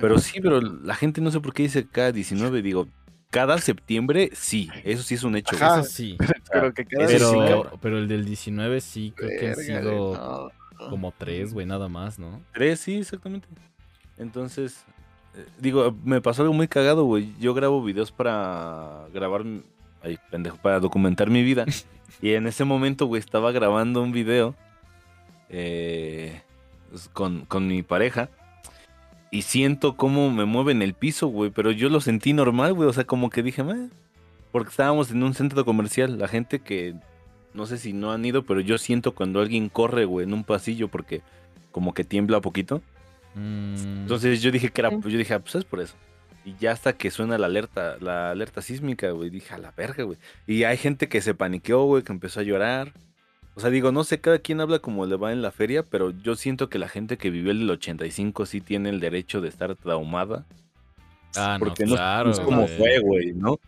Pero sí, pero la gente no sé por qué dice cada 19. Digo, cada septiembre, sí. Eso sí es un hecho. Ajá. Eso sí. Pero que cada Pero, el del 19 sí, creo que han sido no. como tres, güey, nada más, ¿no? Tres, sí, exactamente. Entonces, eh, digo, me pasó algo muy cagado, güey. Yo grabo videos para grabar, ay, pendejo, para documentar mi vida. y en ese momento, güey, estaba grabando un video eh, pues, con, con mi pareja. Y siento cómo me mueve en el piso, güey. Pero yo lo sentí normal, güey. O sea, como que dije, "Meh", porque estábamos en un centro comercial. La gente que, no sé si no han ido, pero yo siento cuando alguien corre, güey, en un pasillo porque como que tiembla poquito. Mm, Entonces yo dije que era, yo dije, ah, pues es por eso. Y ya hasta que suena la alerta, la alerta sísmica, güey, dije, a la verga, güey. Y hay gente que se paniqueó, güey, que empezó a llorar. O sea, digo, no sé, cada quien habla como le va en la feria, pero yo siento que la gente que vivió el del 85 sí tiene el derecho de estar traumada. Ah, porque no claro, cómo güey. fue, güey, ¿no?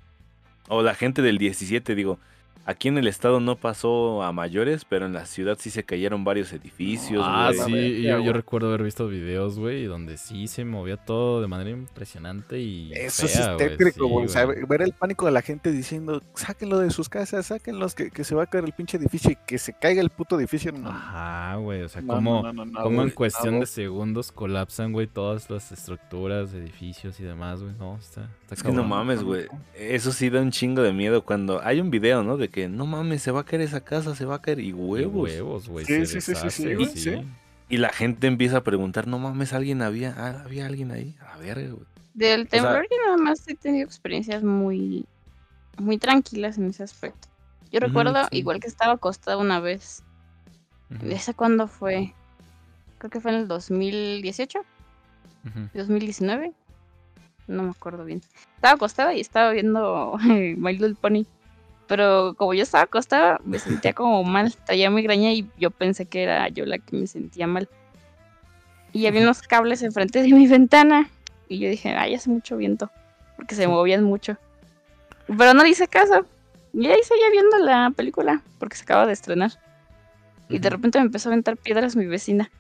O la gente del 17, digo, Aquí en el estado no pasó a mayores, pero en la ciudad sí se cayeron varios edificios. Ah, sí, ver, yo, yo recuerdo haber visto videos, güey, donde sí se movía todo de manera impresionante y Eso fea, es güey, tétrico, sí, güey. o sea, ver el pánico de la gente diciendo, sáquenlo de sus casas, sáquenlos, que, que se va a caer el pinche edificio y que se caiga el puto edificio. No, Ajá, güey, o sea, no, cómo, no, no, no, cómo en cuestión no, de segundos colapsan, güey, todas las estructuras, edificios y demás, güey. No, está, está Es que no mames, güey. Eso sí da un chingo de miedo cuando hay un video, ¿no? De que no mames, se va a caer esa casa, se va a caer y Y huevos. huevos, güey. Sí, se sí, sí, sí, sí, deshace, güey, sí. sí. Y la gente empieza a preguntar, no mames, alguien había, ah, había alguien ahí. A ver, güey. Del sea- temblor yo nada más he tenido experiencias muy, muy tranquilas en ese aspecto. Yo recuerdo sí. igual que estaba acostada una vez. Ujú, ¿Esa cuándo fue? Creo que fue en el 2018, ujú. 2019. No me acuerdo bien. Estaba acostada y estaba viendo My Little Pony. Pero como yo estaba acostada, me sentía como mal. Traía migraña y yo pensé que era yo la que me sentía mal. Y había unos cables enfrente de mi ventana. Y yo dije, ay, hace mucho viento. Porque se movían mucho. Pero no le hice caso. Y ahí seguía viendo la película. Porque se acaba de estrenar. Y de repente me empezó a aventar piedras mi vecina.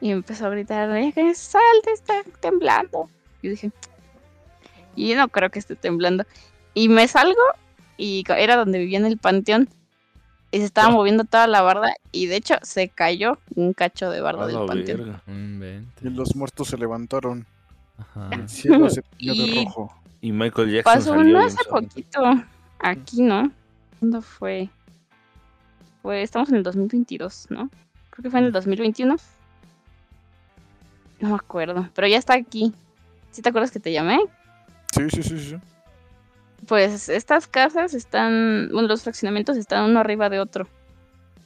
Y me empezó a gritar, "Eh, salte, está temblando. Y dije, y yo no creo que esté temblando. Y me salgo y era donde vivía en el panteón. Y se estaba Ah. moviendo toda la barda. Y de hecho se cayó un cacho de barda A del panteón. Y los muertos se levantaron. Ajá. El cielo se tiñó de Y- rojo. Y Michael Jackson Pasó salió uno hace poquito. Aquí, ¿no? ¿Cuándo fue? Fue, estamos en el 2022, ¿no? Creo que fue en el 2021. No me acuerdo, pero ya está aquí. ¿Sí te acuerdas que te llamé? Sí, sí, sí, sí. Pues estas casas están, bueno, los fraccionamientos están uno arriba de otro,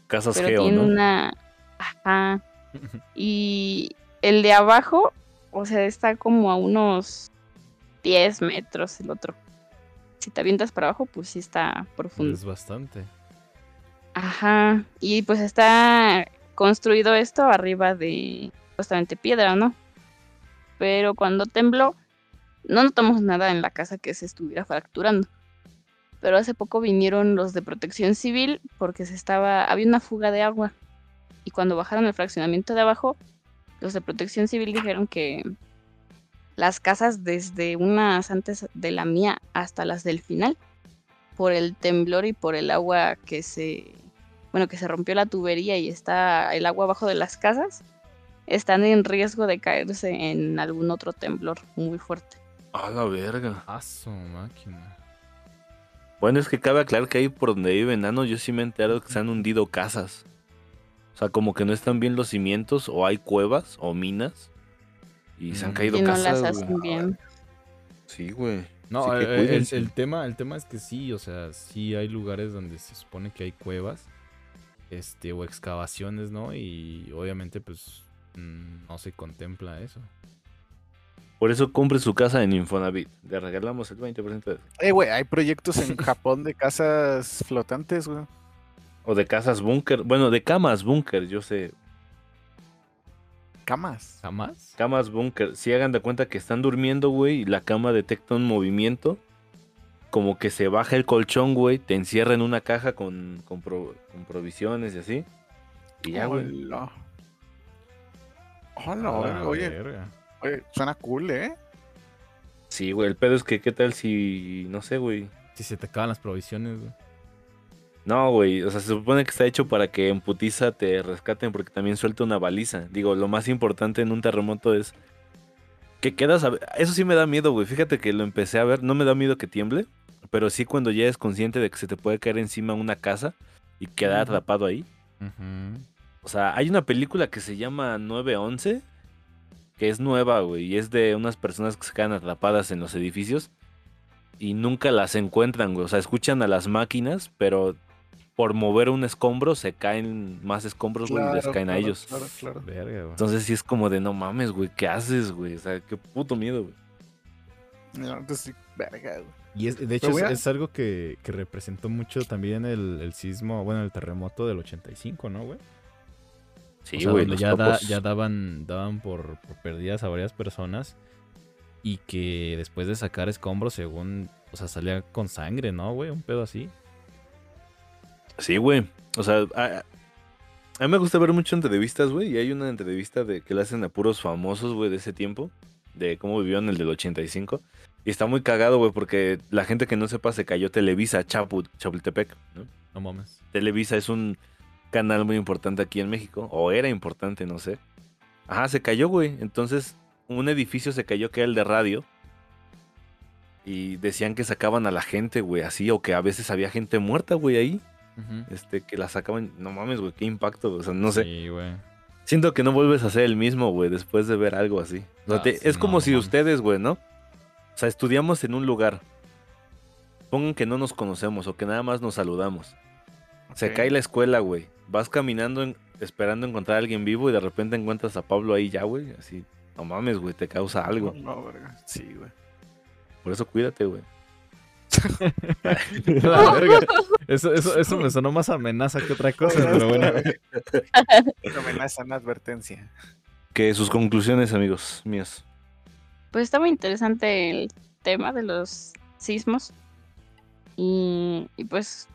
Casas pero Geo, tienen ¿no? una, ajá, y el de abajo, o sea, está como a unos 10 metros el otro. Si te avientas para abajo, pues sí está profundo. Es bastante. Ajá, y pues está construido esto arriba de justamente piedra, ¿no? Pero cuando tembló, no notamos nada en la casa que se estuviera fracturando. Pero hace poco vinieron los de protección civil porque se estaba, había una fuga de agua. Y cuando bajaron el fraccionamiento de abajo, los de protección civil dijeron que las casas desde unas antes de la mía hasta las del final, por el temblor y por el agua que se, bueno, que se rompió la tubería y está el agua abajo de las casas, están en riesgo de caerse en algún otro temblor muy fuerte. A la verga. A su máquina. Bueno, es que cabe aclarar que ahí por donde vive Nano, yo sí me he enterado que se han hundido casas. O sea, como que no están bien los cimientos, o hay cuevas, o minas. Y se han Mm. caído Y no casas. las hacen bien. Sí, güey. No, que eh, el, el tema, el tema es que sí, o sea, sí hay lugares donde se supone que hay cuevas, este, o excavaciones, ¿no? Y obviamente, pues, mm, no se contempla eso. Por eso compre su casa en Infonavit. Le regalamos el 20% de... Eh, güey, hay proyectos en Japón de casas flotantes, güey. O de casas búnker. Bueno, de camas búnker, yo sé. Camas. ¿Jamás? Camas búnker. Si hagan de cuenta que están durmiendo, güey, y la cama detecta un movimiento. Como que se baja el colchón, güey. Te encierra en una caja con, con, pro- con provisiones y así. Y ya, güey. Hola. Hola, A oye, la oye, verga. Oye, suena cool, ¿eh? Sí, güey. El pedo es que, ¿qué tal si. No sé, güey. Si se te acaban las provisiones, güey. No, güey. O sea, se supone que está hecho para que en putiza te rescaten porque también suelta una baliza. Digo, lo más importante en un terremoto es que quedas. a- Eso sí me da miedo, güey. Fíjate que lo empecé a ver. No me da miedo que tiemble. Pero sí cuando ya eres consciente de que se te puede caer encima una casa y quedar Ujú. atrapado ahí. O sea, hay una película que se llama 911. Que es nueva, güey. Y es de unas personas que se quedan atrapadas en los edificios. Y nunca las encuentran, güey. O sea, escuchan a las máquinas, pero por mover un escombro se caen más escombros, güey, y les caen a ellos. Claro, claro. Verga, güey. Entonces sí es como de no mames, güey, ¿qué haces, güey? O sea, qué puto miedo, güey. No, entonces sí, verga, güey. Y es- de hecho es, algo que, que representó mucho también el, el sismo, bueno, el terremoto del 85, ¿no, güey? Sí, O sea, güey, los ya, da- topos- ya daban, daban por, por perdidas a varias personas y que después de sacar escombros, según, o sea, salía con sangre, ¿no, güey? Un pedo así. Sí, güey. O sea, a, a mí me gusta ver mucho entrevistas, güey. Y hay una entrevista de que le hacen a puros famosos, güey, de ese tiempo. De cómo vivieron el del 85. Y está muy cagado, güey, porque la gente que no sepa se cayó Televisa, Chapu, Chapultepec, ¿no? No mames. Televisa es un canal muy importante aquí en México. O era importante, no sé. Ajá, se cayó, güey. Entonces, un edificio se cayó que era el de radio. Y decían que sacaban a la gente, güey, así. O que a veces había gente muerta, güey, ahí. Este, que la sacaban. No mames, güey, qué impacto. O sea, no sé. Sí, güey. Siento que no vuelves a ser el mismo, güey, después de ver algo así. O sea, Ah, te- sí, es no, como si ustedes, güey, ¿no? O sea, estudiamos en un lugar. Pongan que no nos conocemos o que nada más nos saludamos. Se cae la escuela, güey. Vas caminando en- esperando encontrar a alguien vivo y de repente encuentras a Pablo ahí ya, güey. Así, no mames, güey, te causa algo. No, verga. Sí, güey. Por eso cuídate, güey. La verga. Eso, eso, eso me sonó más amenaza que otra cosa, pero bueno. Una amenaza, una advertencia. Que sus conclusiones, amigos míos. Pues está muy interesante el tema de los sismos. Y, y pues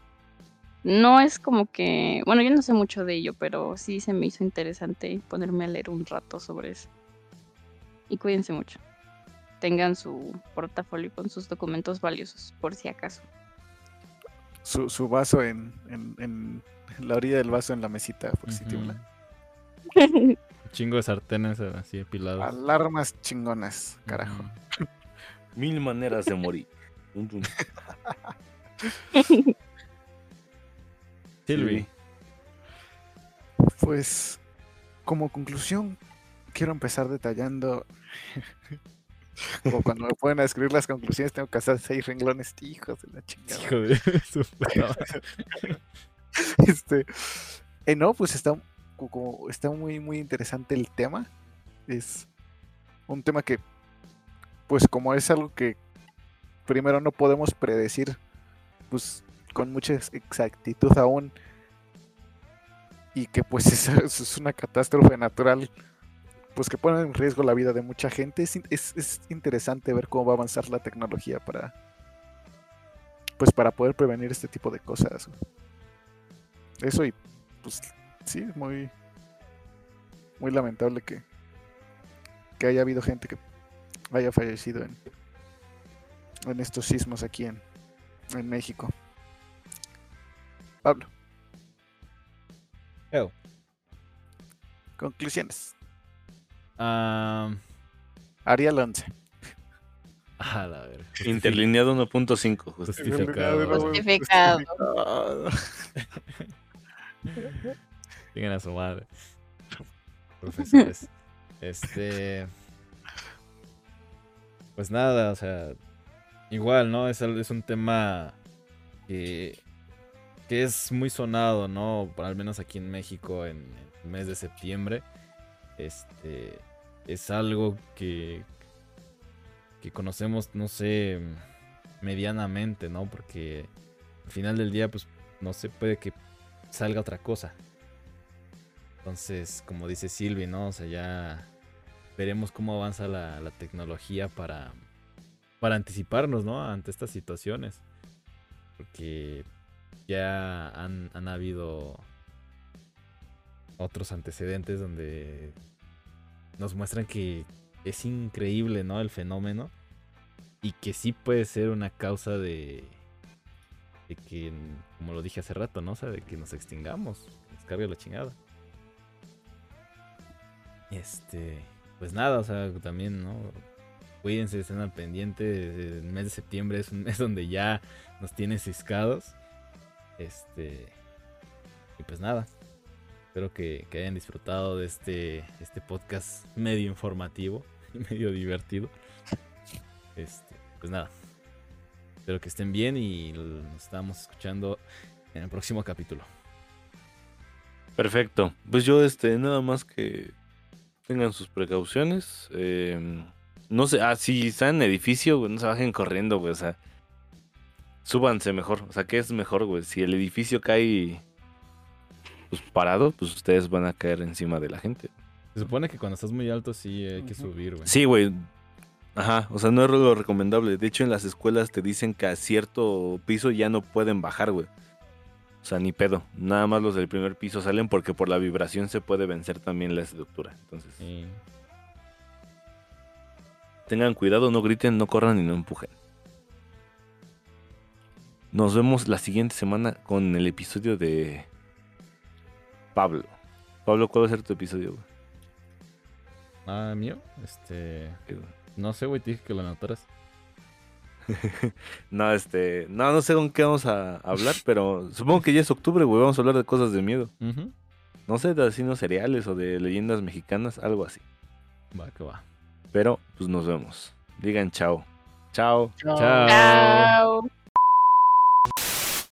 no es como que, bueno, yo no sé mucho de ello, pero sí se me hizo interesante ponerme a leer un rato sobre eso. Y cuídense mucho. Tengan su portafolio con sus documentos valiosos, por si acaso. Su, su vaso en, en, en la orilla del vaso en la mesita, por si Ujú. tiembla. Un chingo de sartenes así apilados. Alarmas chingonas, carajo. Mil maneras de morir. Silvi. Pues, como conclusión, quiero empezar detallando. Como cuando me pueden escribir las conclusiones, tengo que hacer seis renglones, hijos de la chingada. Hijo de su. Este, eh, no, pues está, co- como, está muy, muy interesante el tema. Es un tema que, pues como es algo que primero no podemos predecir, pues con mucha ex- exactitud aún, y que pues es, es una catástrofe natural, pues que pone en riesgo la vida de mucha gente, es, es, es interesante ver cómo va a avanzar la tecnología para, pues para poder prevenir este tipo de cosas. Eso y pues sí, es muy muy lamentable que que haya habido gente que haya fallecido en en estos sismos aquí en en México. Pablo, conclusiones. Ah, Arial 11. a la verga. Interlineado 1.5, justo. Justificado. Justificado. Digan a su madre. Profesores. Este. Pues nada, o sea. Igual, ¿no? Es un tema que, que es muy sonado, ¿no? Por- Al menos aquí en México en el mes de septiembre. Este. Es algo que. que conocemos, no sé. medianamente, ¿no? Porque al final del día, pues, no sé, puede que salga otra cosa. Entonces, como dice Silvi, ¿no? O sea, ya veremos cómo avanza la, la tecnología para, para anticiparnos, ¿no? Ante estas situaciones. Porque ya han, han habido otros antecedentes donde nos muestran que es increíble, ¿no? El fenómeno. Y que sí puede ser una causa de, de que, como lo dije hace rato, ¿no? O sea, de que nos extingamos, nos cargue la chingada. Este, pues nada, o sea, también, ¿no? Cuídense, estén al pendiente. El mes de septiembre es un mes donde ya nos tiene ciscados. Este, y pues nada. Espero que, hayan disfrutado de este, este podcast medio informativo y medio divertido. Este, pues nada. Espero que estén bien y nos estamos escuchando en el próximo capítulo. Perfecto. Pues yo, este, nada más que tengan sus precauciones. eh, no sé, ah, si están en edificio, no se bajen corriendo, güey. O sea, súbanse mejor. O sea, ¿qué es mejor, güey? Si el edificio cae pues, parado, pues ustedes van a caer encima de la gente. Se supone que cuando estás muy alto sí hay que subir, güey. Sí, güey. Ajá, o sea, no es lo recomendable. De hecho, en las escuelas te dicen que a cierto piso ya no pueden bajar, güey. O sea, ni pedo. Nada más los del primer piso salen porque por la vibración se puede vencer también la estructura. Entonces, Sí. tengan cuidado, no griten, no corran y no empujen. Nos vemos la siguiente semana con el episodio de Pablo. Pablo, ¿cuál va a ser tu episodio? güey? Ah, mío. Este. No sé, güey, te dije que lo anotaras. No, este, no, no sé con qué vamos a hablar, pero supongo que ya es octubre, güey. Vamos a hablar de cosas de miedo. No sé, de asesinos seriales o de leyendas mexicanas, algo así. Va, que va. Pero, pues nos vemos. Digan chao. Chao. Chao. Chao.